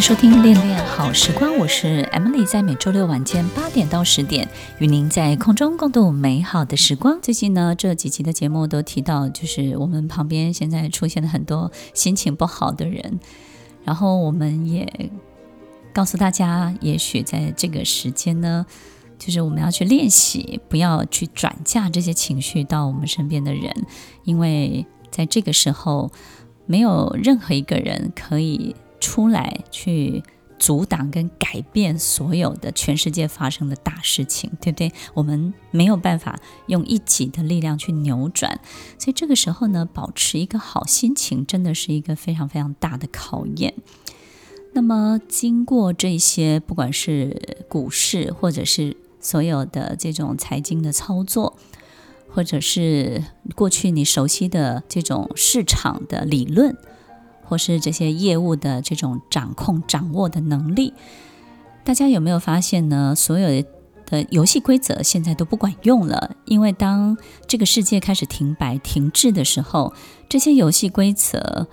收听《恋恋好时光》，我是 Emily，在每周六晚间八点到十点，与您在空中共度美好的时光。最近呢，这几期的节目都提到，就是我们旁边现在出现了很多心情不好的人，然后我们也告诉大家，也许在这个时间呢，就是我们要去练习，不要去转嫁这些情绪到我们身边的人，因为在这个时候，没有任何一个人可以。出来去阻挡跟改变所有的全世界发生的大事情，对不对？我们没有办法用一己的力量去扭转，所以这个时候呢，保持一个好心情真的是一个非常非常大的考验。那么，经过这些，不管是股市，或者是所有的这种财经的操作，或者是过去你熟悉的这种市场的理论。或是这些业务的这种掌控、掌握的能力，大家有没有发现呢？所有的游戏规则现在都不管用了，因为当这个世界开始停摆、停滞的时候，这些游戏规则，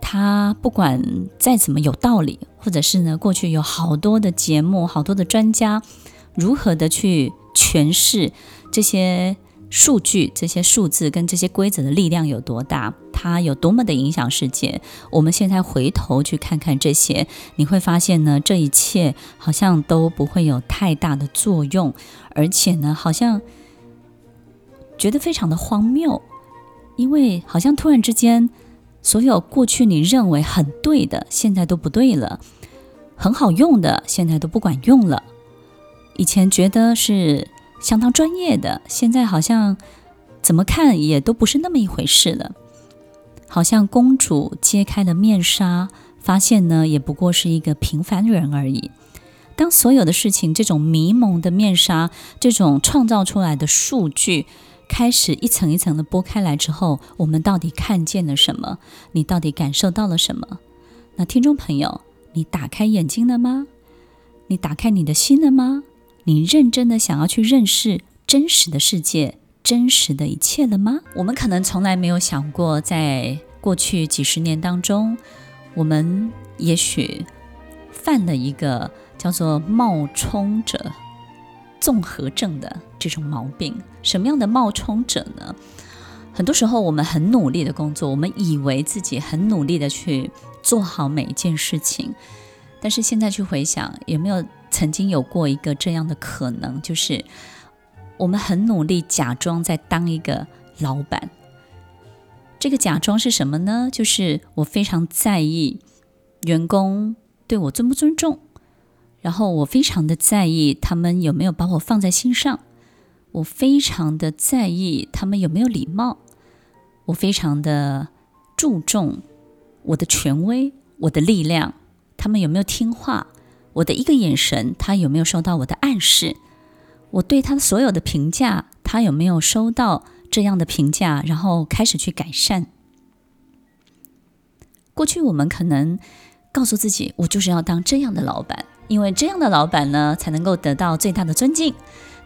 它不管再怎么有道理，或者是呢，过去有好多的节目、好多的专家如何的去诠释这些。数据、这些数字跟这些规则的力量有多大？它有多么的影响世界？我们现在回头去看看这些，你会发现呢，这一切好像都不会有太大的作用，而且呢，好像觉得非常的荒谬，因为好像突然之间，所有过去你认为很对的，现在都不对了；很好用的，现在都不管用了。以前觉得是。相当专业的，现在好像怎么看也都不是那么一回事了。好像公主揭开了面纱，发现呢，也不过是一个平凡人而已。当所有的事情，这种迷蒙的面纱，这种创造出来的数据，开始一层一层的剥开来之后，我们到底看见了什么？你到底感受到了什么？那听众朋友，你打开眼睛了吗？你打开你的心了吗？你认真的想要去认识真实的世界、真实的一切了吗？我们可能从来没有想过，在过去几十年当中，我们也许犯了一个叫做冒充者综合症的这种毛病。什么样的冒充者呢？很多时候，我们很努力的工作，我们以为自己很努力的去做好每一件事情，但是现在去回想，有没有？曾经有过一个这样的可能，就是我们很努力假装在当一个老板。这个假装是什么呢？就是我非常在意员工对我尊不尊重，然后我非常的在意他们有没有把我放在心上，我非常的在意他们有没有礼貌，我非常的注重我的权威、我的力量，他们有没有听话。我的一个眼神，他有没有收到我的暗示？我对他所有的评价，他有没有收到这样的评价？然后开始去改善。过去我们可能告诉自己，我就是要当这样的老板，因为这样的老板呢，才能够得到最大的尊敬。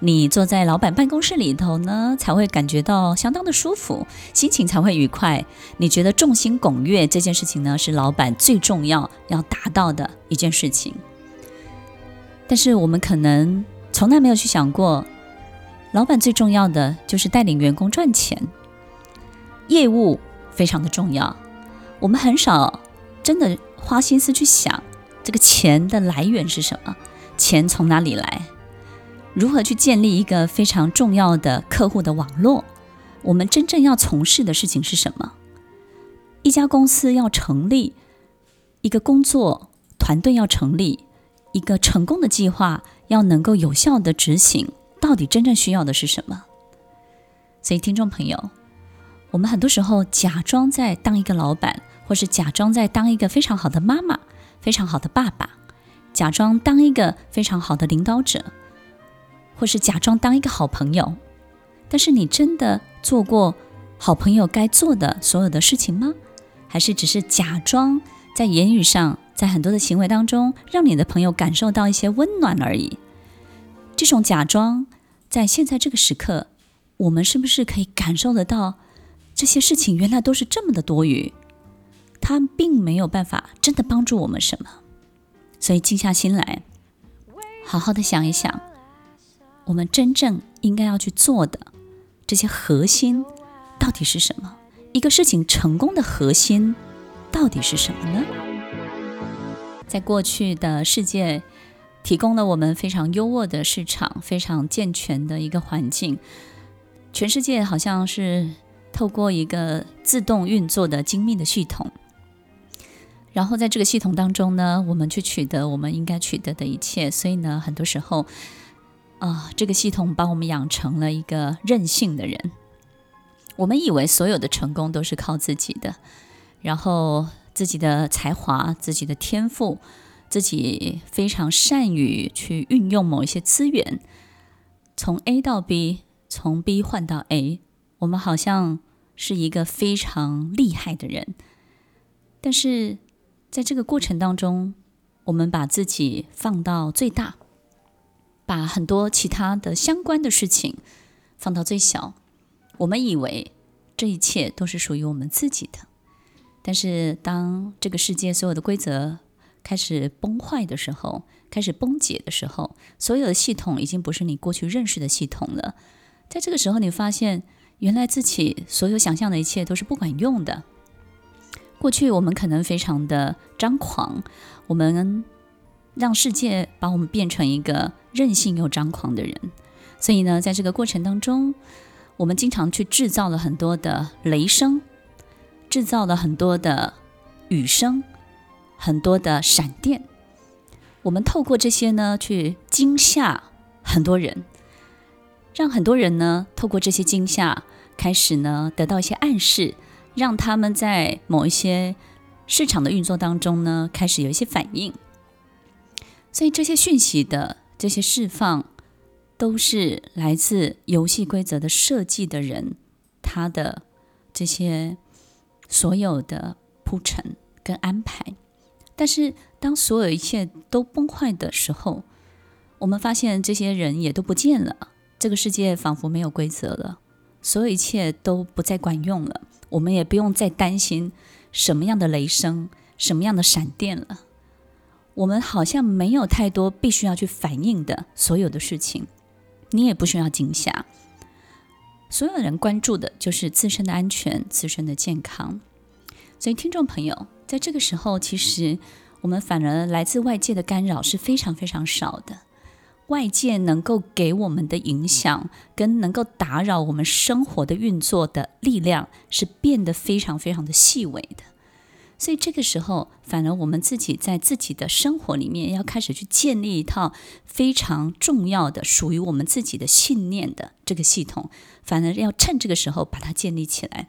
你坐在老板办公室里头呢，才会感觉到相当的舒服，心情才会愉快。你觉得众星拱月这件事情呢，是老板最重要要达到的一件事情。但是我们可能从来没有去想过，老板最重要的就是带领员工赚钱，业务非常的重要。我们很少真的花心思去想这个钱的来源是什么，钱从哪里来，如何去建立一个非常重要的客户的网络。我们真正要从事的事情是什么？一家公司要成立，一个工作团队要成立。一个成功的计划要能够有效的执行，到底真正需要的是什么？所以，听众朋友，我们很多时候假装在当一个老板，或是假装在当一个非常好的妈妈、非常好的爸爸，假装当一个非常好的领导者，或是假装当一个好朋友。但是，你真的做过好朋友该做的所有的事情吗？还是只是假装在言语上？在很多的行为当中，让你的朋友感受到一些温暖而已。这种假装，在现在这个时刻，我们是不是可以感受得到，这些事情原来都是这么的多余？它并没有办法真的帮助我们什么。所以静下心来，好好的想一想，我们真正应该要去做的这些核心到底是什么？一个事情成功的核心到底是什么呢？在过去的世界，提供了我们非常优渥的市场，非常健全的一个环境。全世界好像是透过一个自动运作的精密的系统，然后在这个系统当中呢，我们去取得我们应该取得的一切。所以呢，很多时候，啊、这个系统把我们养成了一个任性的人。我们以为所有的成功都是靠自己的，然后自己的才华、自己的天赋。自己非常善于去运用某一些资源，从 A 到 B，从 B 换到 A，我们好像是一个非常厉害的人。但是在这个过程当中，我们把自己放到最大，把很多其他的相关的事情放到最小。我们以为这一切都是属于我们自己的，但是当这个世界所有的规则，开始崩坏的时候，开始崩解的时候，所有的系统已经不是你过去认识的系统了。在这个时候，你发现原来自己所有想象的一切都是不管用的。过去我们可能非常的张狂，我们让世界把我们变成一个任性又张狂的人。所以呢，在这个过程当中，我们经常去制造了很多的雷声，制造了很多的雨声。很多的闪电，我们透过这些呢，去惊吓很多人，让很多人呢，透过这些惊吓，开始呢，得到一些暗示，让他们在某一些市场的运作当中呢，开始有一些反应。所以这些讯息的这些释放，都是来自游戏规则的设计的人，他的这些所有的铺陈跟安排。但是，当所有一切都崩坏的时候，我们发现这些人也都不见了。这个世界仿佛没有规则了，所有一切都不再管用了。我们也不用再担心什么样的雷声、什么样的闪电了。我们好像没有太多必须要去反应的所有的事情，你也不需要惊吓。所有人关注的就是自身的安全、自身的健康。所以，听众朋友。在这个时候，其实我们反而来自外界的干扰是非常非常少的。外界能够给我们的影响，跟能够打扰我们生活的运作的力量，是变得非常非常的细微的。所以这个时候，反而我们自己在自己的生活里面，要开始去建立一套非常重要的属于我们自己的信念的这个系统，反而要趁这个时候把它建立起来。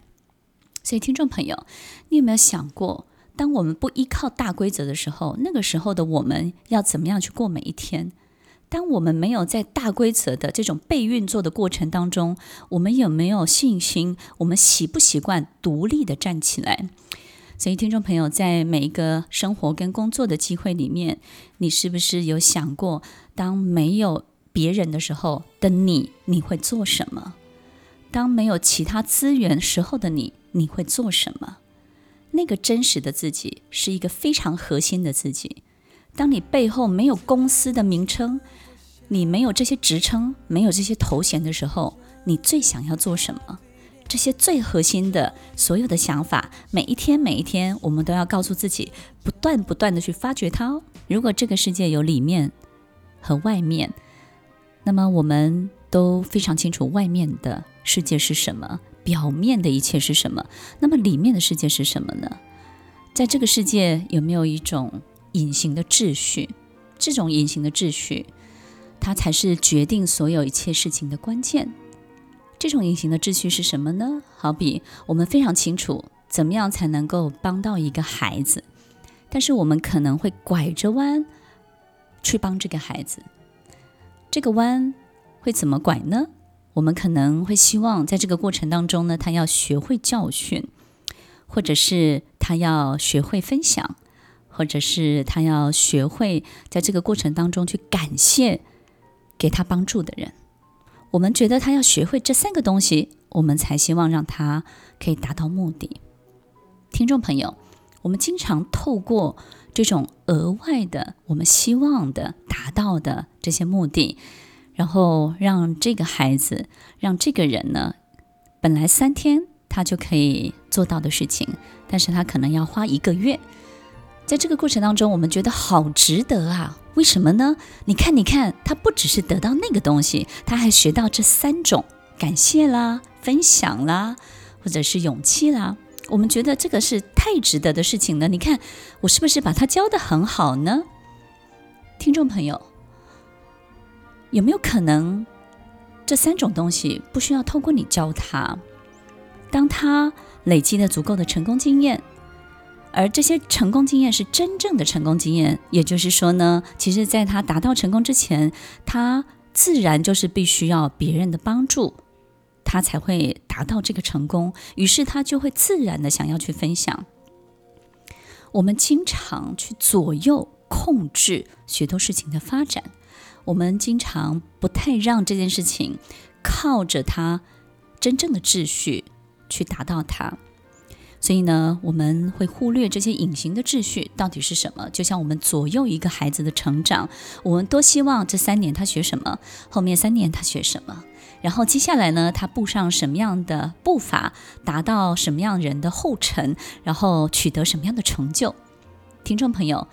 所以，听众朋友，你有没有想过？当我们不依靠大规则的时候，那个时候的我们要怎么样去过每一天？当我们没有在大规则的这种被运作的过程当中，我们有没有信心？我们习不习惯独立的站起来？所以，听众朋友，在每一个生活跟工作的机会里面，你是不是有想过，当没有别人的时候的你，你会做什么？当没有其他资源时候的你，你会做什么？那个真实的自己是一个非常核心的自己。当你背后没有公司的名称，你没有这些职称，没有这些头衔的时候，你最想要做什么？这些最核心的所有的想法，每一天每一天，我们都要告诉自己，不断不断的去发掘它哦。如果这个世界有里面和外面，那么我们都非常清楚外面的世界是什么。表面的一切是什么？那么里面的世界是什么呢？在这个世界有没有一种隐形的秩序？这种隐形的秩序，它才是决定所有一切事情的关键。这种隐形的秩序是什么呢？好比我们非常清楚怎么样才能够帮到一个孩子，但是我们可能会拐着弯去帮这个孩子。这个弯会怎么拐呢？我们可能会希望在这个过程当中呢，他要学会教训，或者是他要学会分享，或者是他要学会在这个过程当中去感谢给他帮助的人。我们觉得他要学会这三个东西，我们才希望让他可以达到目的。听众朋友，我们经常透过这种额外的我们希望的达到的这些目的，然后让这个孩子，让这个人呢，本来三天他就可以做到的事情，但是他可能要花一个月。在这个过程当中，我们觉得好值得啊！为什么呢？你看，你看，他不只是得到那个东西，他还学到这三种感谢啦、分享啦，或者是勇气啦。我们觉得这个是太值得的事情了。你看，我是不是把他教得很好呢？听众朋友，有没有可能这三种东西不需要透过你教他，当他累积了足够的成功经验？而这些成功经验是真正的成功经验，也就是说呢，其实在他达到成功之前，他自然就是必须要别人的帮助，他才会达到这个成功。于是他就会自然的想要去分享。我们经常去左右控制许多事情的发展，我们经常不太让这件事情靠着他真正的秩序去达到它。所以呢，我们会忽略这些隐形的秩序到底是什么。就像我们左右一个孩子的成长，我们多希望这三年他学什么，后面三年他学什么，然后接下来呢，他步上什么样的步伐，达到什么样人的后尘，然后取得什么样的成就。听众朋友，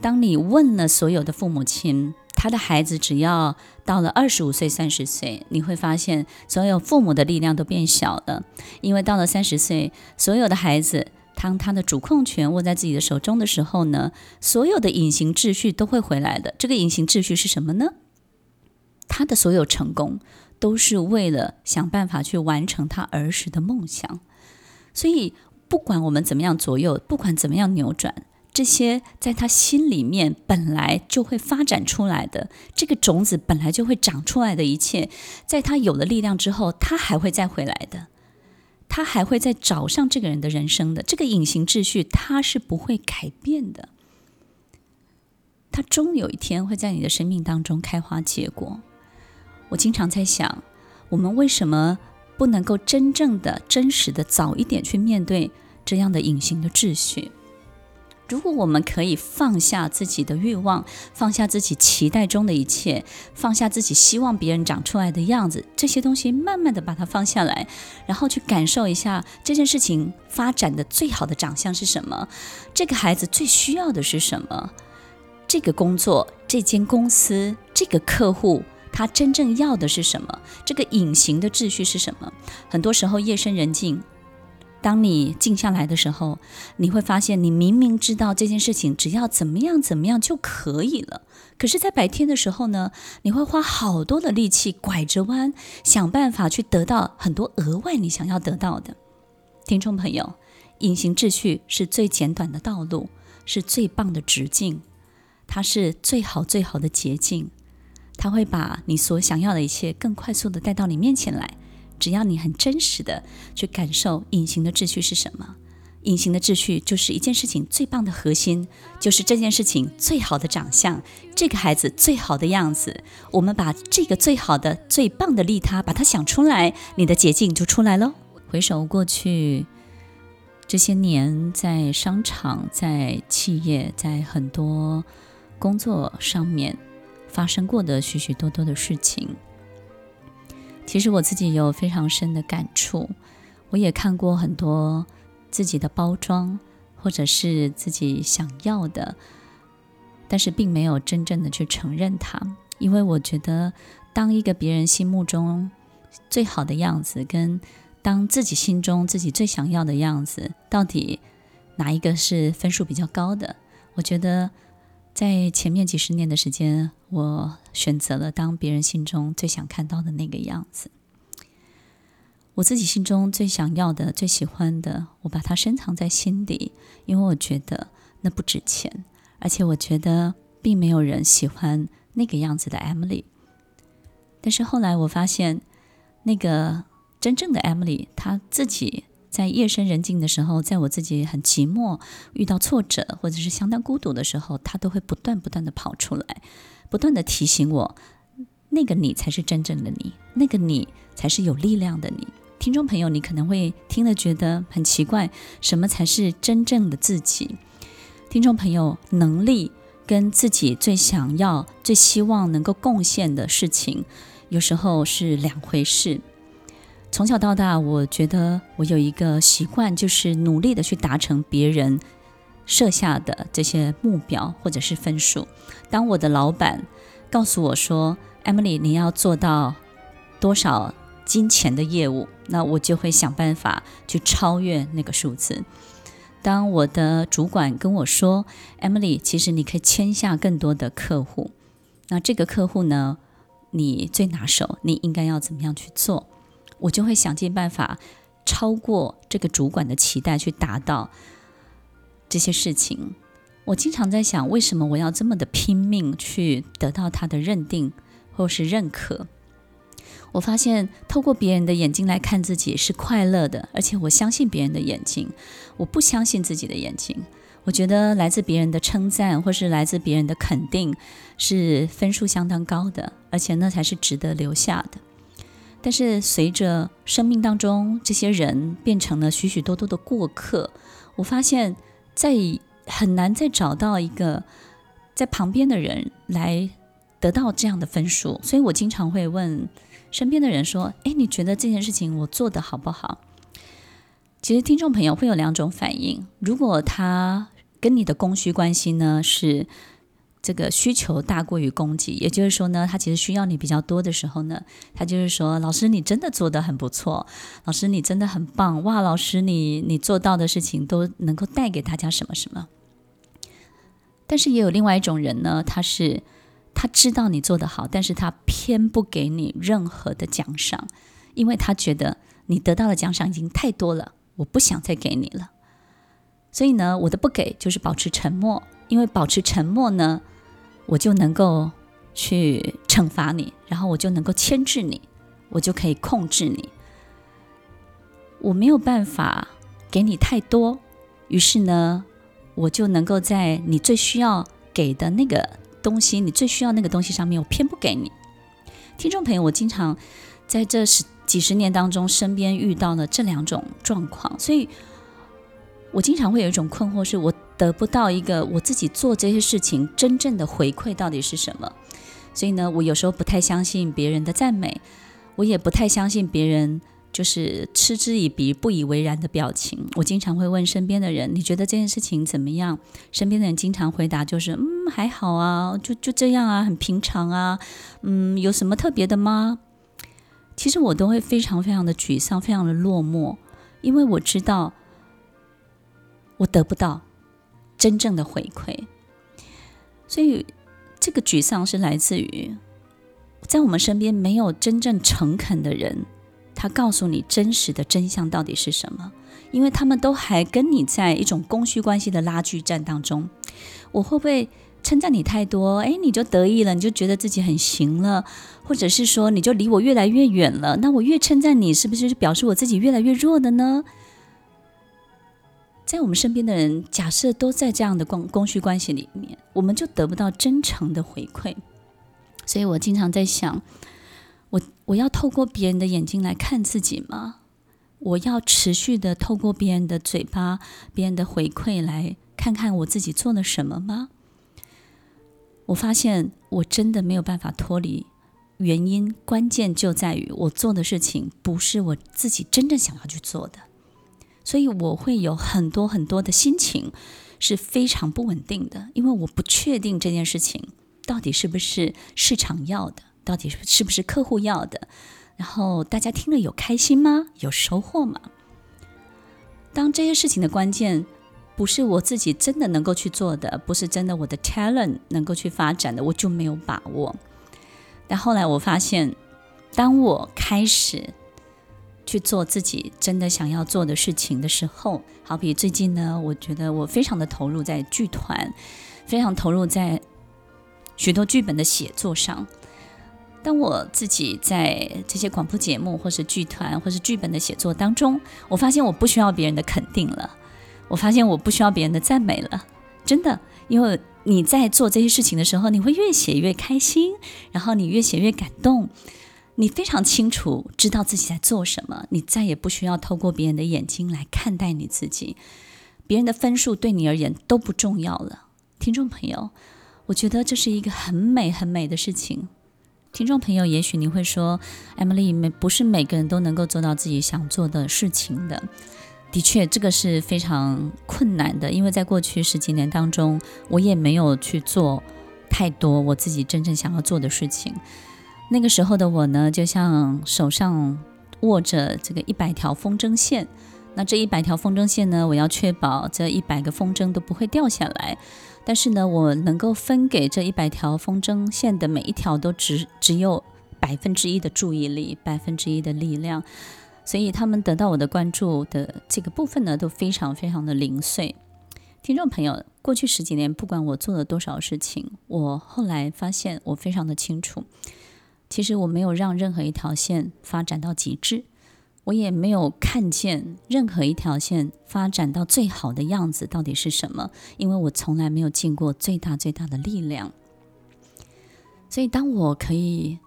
当你问了所有的父母亲，他的孩子只要到了二十五岁、三十岁，你会发现所有父母的力量都变小了，因为到了三十岁，所有的孩子当他的主控权握在自己的手中的时候呢，所有的隐形秩序都会回来的。这个隐形秩序是什么呢？他的所有成功都是为了想办法去完成他儿时的梦想，所以不管我们怎么样左右，不管怎么样扭转。这些在他心里面本来就会发展出来的，这个种子本来就会长出来的一切，在他有了力量之后，他还会再回来的，他还会再找上这个人的人生的。这个隐形秩序，他是不会改变的，他终有一天会在你的生命当中开花结果。我经常在想，我们为什么不能够真正的、真实的早一点去面对这样的隐形的秩序？如果我们可以放下自己的欲望，放下自己期待中的一切，放下自己希望别人长出来的样子，这些东西慢慢的把它放下来，然后去感受一下这件事情发展的最好的长相是什么，这个孩子最需要的是什么，这个工作、这间公司、这个客户，他真正要的是什么，这个隐形的秩序是什么？很多时候夜深人静。当你静下来的时候，你会发现，你明明知道这件事情只要怎么样怎么样就可以了，可是，在白天的时候呢，你会花好多的力气拐着弯，想办法去得到很多额外你想要得到的。听众朋友，隐形秩序是最简短的道路，是最棒的直径，它是最好最好的捷径，它会把你所想要的一切更快速的带到你面前来。只要你很真实的去感受隐形的秩序是什么，隐形的秩序就是一件事情最棒的核心，就是这件事情最好的长相，这个孩子最好的样子。我们把这个最好的、最棒的利他，把它想出来，你的捷径就出来喽。回首过去这些年，在商场、在企业、在很多工作上面发生过的许许多多的事情。其实我自己有非常深的感触，我也看过很多自己的包装，或者是自己想要的，但是并没有真正的去承认它，因为我觉得，当一个别人心目中最好的样子，跟当自己心中自己最想要的样子，到底哪一个是分数比较高的？我觉得。在前面几十年的时间，我选择了当别人心中最想看到的那个样子。我自己心中最想要的、最喜欢的，我把它深藏在心底，因为我觉得那不值钱，而且我觉得并没有人喜欢那个样子的 Emily。但是后来我发现，那个真正的 Emily，她自己。在夜深人静的时候，在我自己很寂寞、遇到挫折或者是相当孤独的时候，他都会不断不断的跑出来，不断的提醒我，那个你才是真正的你，那个你才是有力量的你。听众朋友，你可能会听了觉得很奇怪，什么才是真正的自己？听众朋友，能力跟自己最想要、最希望能够贡献的事情，有时候是两回事。从小到大，我觉得我有一个习惯，就是努力的去达成别人设下的这些目标或者是分数。当我的老板告诉我说：“Emily，你要做到多少金钱的业务？”那我就会想办法去超越那个数字。当我的主管跟我说：“Emily，其实你可以签下更多的客户，那这个客户呢，你最拿手，你应该要怎么样去做？”我就会想尽办法超过这个主管的期待，去达到这些事情。我经常在想，为什么我要这么的拼命去得到他的认定或是认可？我发现透过别人的眼睛来看自己是快乐的，而且我相信别人的眼睛，我不相信自己的眼睛。我觉得来自别人的称赞或是来自别人的肯定是分数相当高的，而且那才是值得留下的。但是随着生命当中这些人变成了许许多多的过客，我发现在很难再找到一个在旁边的人来得到这样的分数，所以我经常会问。身边的人说：“诶，你觉得这件事情我做得好不好？”其实听众朋友会有两种反应。如果他跟你的供需关系呢，是这个需求大过于供给，也就是说呢，他其实需要你比较多的时候呢，他就是说：“老师，你真的做得很不错，老师你真的很棒，哇，老师你你做到的事情都能够带给大家什么什么。”但是也有另外一种人呢，他是。他知道你做得好，但是他偏不给你任何的奖赏，因为他觉得你得到的奖赏已经太多了，我不想再给你了。所以呢，我的不给就是保持沉默，因为保持沉默呢，我就能够去惩罚你，然后我就能够牵制你，我就可以控制你。我没有办法给你太多，于是呢，我就能够在你最需要给的那个。东西，你最需要那个东西上面，我偏不给你。听众朋友，我经常在这十几十年当中，身边遇到了这两种状况，所以我经常会有一种困惑，是我得不到一个我自己做这些事情真正的回馈到底是什么。所以呢，我有时候不太相信别人的赞美，我也不太相信别人。就是嗤之以鼻、不以为然的表情。我经常会问身边的人：“你觉得这件事情怎么样？”身边的人经常回答：“就是嗯，还好啊，就就这样啊，很平常啊，嗯，有什么特别的吗？”其实我都会非常非常的沮丧，非常的落寞，因为我知道我得不到真正的回馈，所以这个沮丧是来自于在我们身边没有真正诚恳的人。他告诉你真实的真相到底是什么？因为他们都还跟你在一种供需关系的拉锯战当中。我会不会称赞你太多？诶，你就得意了，你就觉得自己很行了，或者是说你就离我越来越远了？那我越称赞你，是不是就是表示我自己越来越弱的呢？在我们身边的人，假设都在这样的供供需关系里面，我们就得不到真诚的回馈。所以我经常在想。我我要透过别人的眼睛来看自己吗？我要持续的透过别人的嘴巴、别人的回馈来看看我自己做了什么吗？我发现我真的没有办法脱离，原因关键就在于我做的事情不是我自己真正想要去做的，所以我会有很多很多的心情是非常不稳定的，因为我不确定这件事情到底是不是市场要的。到底是不是客户要的？然后大家听了有开心吗？有收获吗？当这些事情的关键不是我自己真的能够去做的，不是真的我的 talent 能够去发展的，我就没有把握。但后来我发现，当我开始去做自己真的想要做的事情的时候，好比最近呢，我觉得我非常的投入在剧团，非常投入在许多剧本的写作上。当我自己在这些广播节目，或是剧团，或是剧本的写作当中，我发现我不需要别人的肯定了，我发现我不需要别人的赞美了，真的，因为你在做这些事情的时候，你会越写越开心，然后你越写越感动，你非常清楚知道自己在做什么，你再也不需要透过别人的眼睛来看待你自己，别人的分数对你而言都不重要了。听众朋友，我觉得这是一个很美很美的事情。听众朋友，也许你会说，Emily，每不是每个人都能够做到自己想做的事情的。的确，这个是非常困难的，因为在过去十几年当中，我也没有去做太多我自己真正想要做的事情。那个时候的我呢，就像手上握着这个一百条风筝线，那这一百条风筝线呢，我要确保这一百个风筝都不会掉下来。但是呢，我能够分给这一百条风筝线的每一条都只只有百分之一的注意力，百分之一的力量，所以他们得到我的关注的这个部分呢，都非常非常的零碎。听众朋友，过去十几年，不管我做了多少事情，我后来发现我非常的清楚，其实我没有让任何一条线发展到极致。我也没有看见任何一条线发展到最好的样子到底是什么，因为我从来没有尽过最大最大的力量。所以，当我可以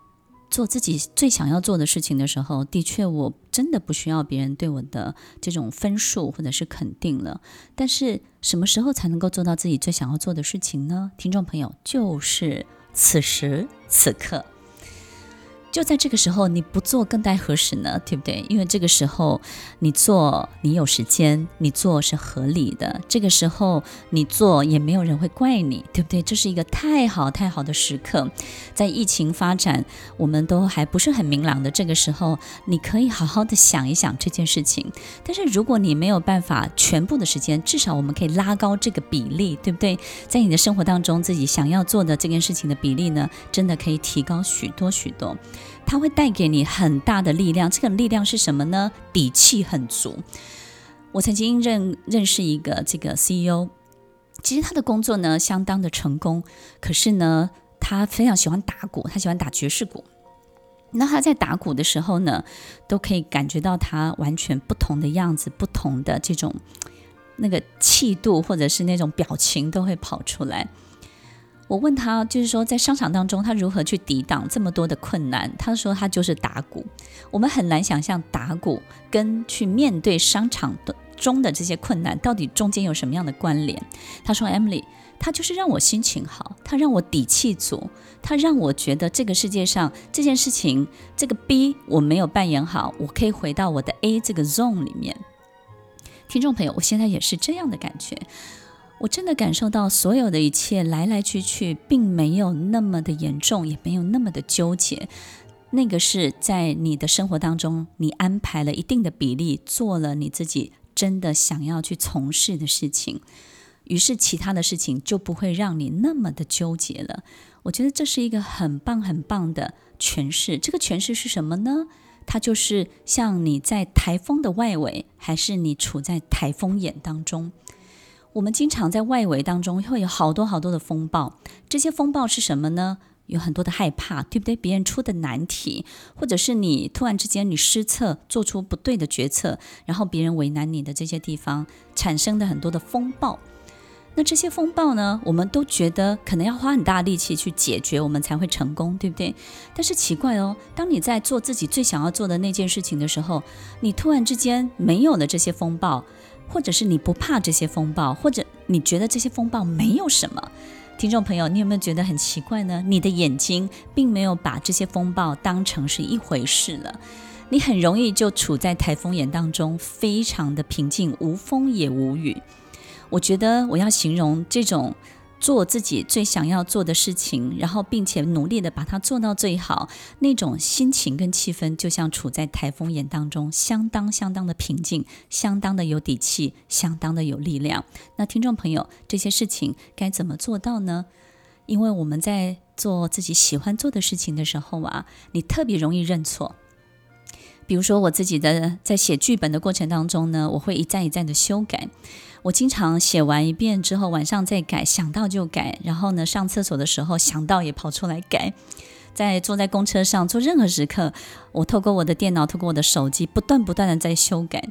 做自己最想要做的事情的时候，的确，我真的不需要别人对我的这种分数或者是肯定了。但是，什么时候才能够做到自己最想要做的事情呢？听众朋友，就是此时此刻。就在这个时候，你不做更待何时呢？对不对？因为这个时候你做，你有时间，你做是合理的。这个时候你做也没有人会怪你，对不对？这是一个太好太好的时刻。在疫情发展，我们都还不是很明朗的这个时候，你可以好好的想一想这件事情。但是如果你没有办法全部的时间，至少我们可以拉高这个比例，对不对？在你的生活当中，自己想要做的这件事情的比例呢，真的可以提高许多许多。它会带给你很大的力量，这个力量是什么呢？底气很足。我曾经认认识一个这个 CEO，其实他的工作呢相当的成功，可是呢他非常喜欢打鼓，他喜欢打爵士鼓。那他在打鼓的时候呢，都可以感觉到他完全不同的样子，不同的这种那个气度，或者是那种表情都会跑出来。我问他，就是说在商场当中，他如何去抵挡这么多的困难？他说他就是打鼓。我们很难想象打鼓跟去面对商场的中的这些困难到底中间有什么样的关联。他说：“Emily，他就是让我心情好，他让我底气足，他让我觉得这个世界上这件事情，这个 B 我没有扮演好，我可以回到我的 A 这个 zone 里面。”听众朋友，我现在也是这样的感觉。我真的感受到所有的一切来来去去，并没有那么的严重，也没有那么的纠结。那个是在你的生活当中，你安排了一定的比例，做了你自己真的想要去从事的事情，于是其他的事情就不会让你那么的纠结了。我觉得这是一个很棒很棒的诠释。这个诠释是什么呢？它就是像你在台风的外围，还是你处在台风眼当中。我们经常在外围当中会有好多好多的风暴，这些风暴是什么呢？有很多的害怕，对不对？别人出的难题，或者是你突然之间你失策，做出不对的决策，然后别人为难你的这些地方产生的很多的风暴。那这些风暴呢，我们都觉得可能要花很大力气去解决，我们才会成功，对不对？但是奇怪哦，当你在做自己最想要做的那件事情的时候，你突然之间没有了这些风暴。或者是你不怕这些风暴，或者你觉得这些风暴没有什么，听众朋友，你有没有觉得很奇怪呢？你的眼睛并没有把这些风暴当成是一回事了，你很容易就处在台风眼当中，非常的平静，无风也无雨。我觉得我要形容这种。做自己最想要做的事情，然后并且努力的把它做到最好，那种心情跟气氛就像处在台风眼当中，相当相当的平静，相当的有底气，相当的有力量。那听众朋友，这些事情该怎么做到呢？因为我们在做自己喜欢做的事情的时候啊，你特别容易认错。比如说我自己的在写剧本的过程当中呢，我会一再一再的修改。我经常写完一遍之后，晚上再改，想到就改。然后呢，上厕所的时候想到也跑出来改。在坐在公车上，做任何时刻，我透过我的电脑，透过我的手机，不断不断的在修改。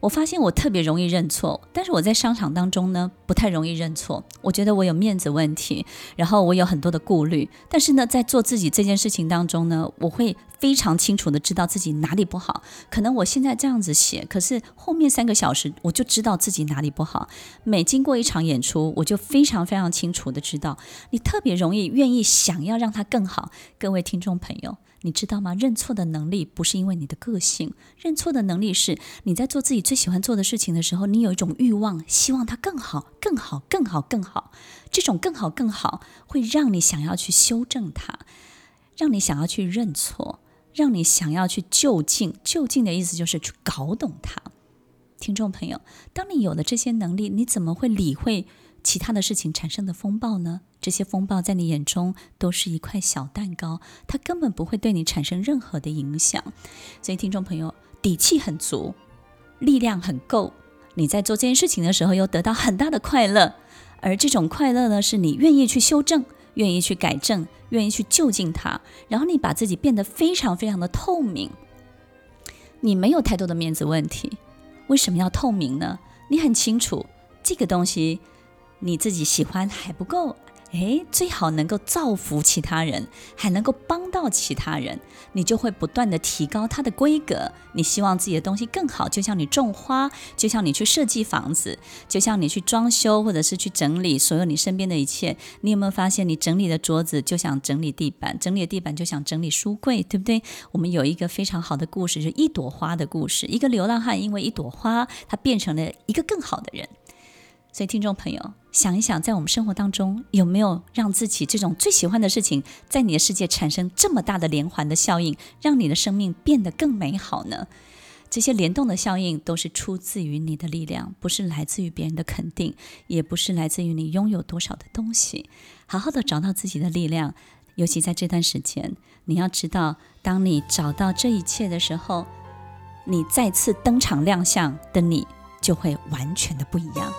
我发现我特别容易认错，但是我在商场当中呢，不太容易认错。我觉得我有面子问题，然后我有很多的顾虑。但是呢，在做自己这件事情当中呢，我会非常清楚的知道自己哪里不好。可能我现在这样子写，可是后面三个小时我就知道自己哪里不好。每经过一场演出，我就非常非常清楚的知道，你特别容易愿意想要让它更好。各位听众朋友。你知道吗？认错的能力不是因为你的个性，认错的能力是你在做自己最喜欢做的事情的时候，你有一种欲望，希望它更好、更好、更好、更好。这种更好、更好会让你想要去修正它，让你想要去认错，让你想要去就近。就近的意思就是去搞懂它。听众朋友，当你有了这些能力，你怎么会理会其他的事情产生的风暴呢？这些风暴在你眼中都是一块小蛋糕，它根本不会对你产生任何的影响。所以，听众朋友，底气很足，力量很够，你在做这件事情的时候又得到很大的快乐，而这种快乐呢，是你愿意去修正、愿意去改正、愿意去就近它，然后你把自己变得非常非常的透明。你没有太多的面子问题，为什么要透明呢？你很清楚这个东西。你自己喜欢还不够，诶，最好能够造福其他人，还能够帮到其他人，你就会不断地提高它的规格。你希望自己的东西更好，就像你种花，就像你去设计房子，就像你去装修，或者是去整理所有你身边的一切。你有没有发现，你整理的桌子就想整理地板，整理的地板就想整理书柜，对不对？我们有一个非常好的故事，就是一朵花的故事。一个流浪汉因为一朵花，他变成了一个更好的人。所以，听众朋友，想一想，在我们生活当中，有没有让自己这种最喜欢的事情，在你的世界产生这么大的连环的效应，让你的生命变得更美好呢？这些联动的效应都是出自于你的力量，不是来自于别人的肯定，也不是来自于你拥有多少的东西。好好的找到自己的力量，尤其在这段时间，你要知道，当你找到这一切的时候，你再次登场亮相的你，就会完全的不一样。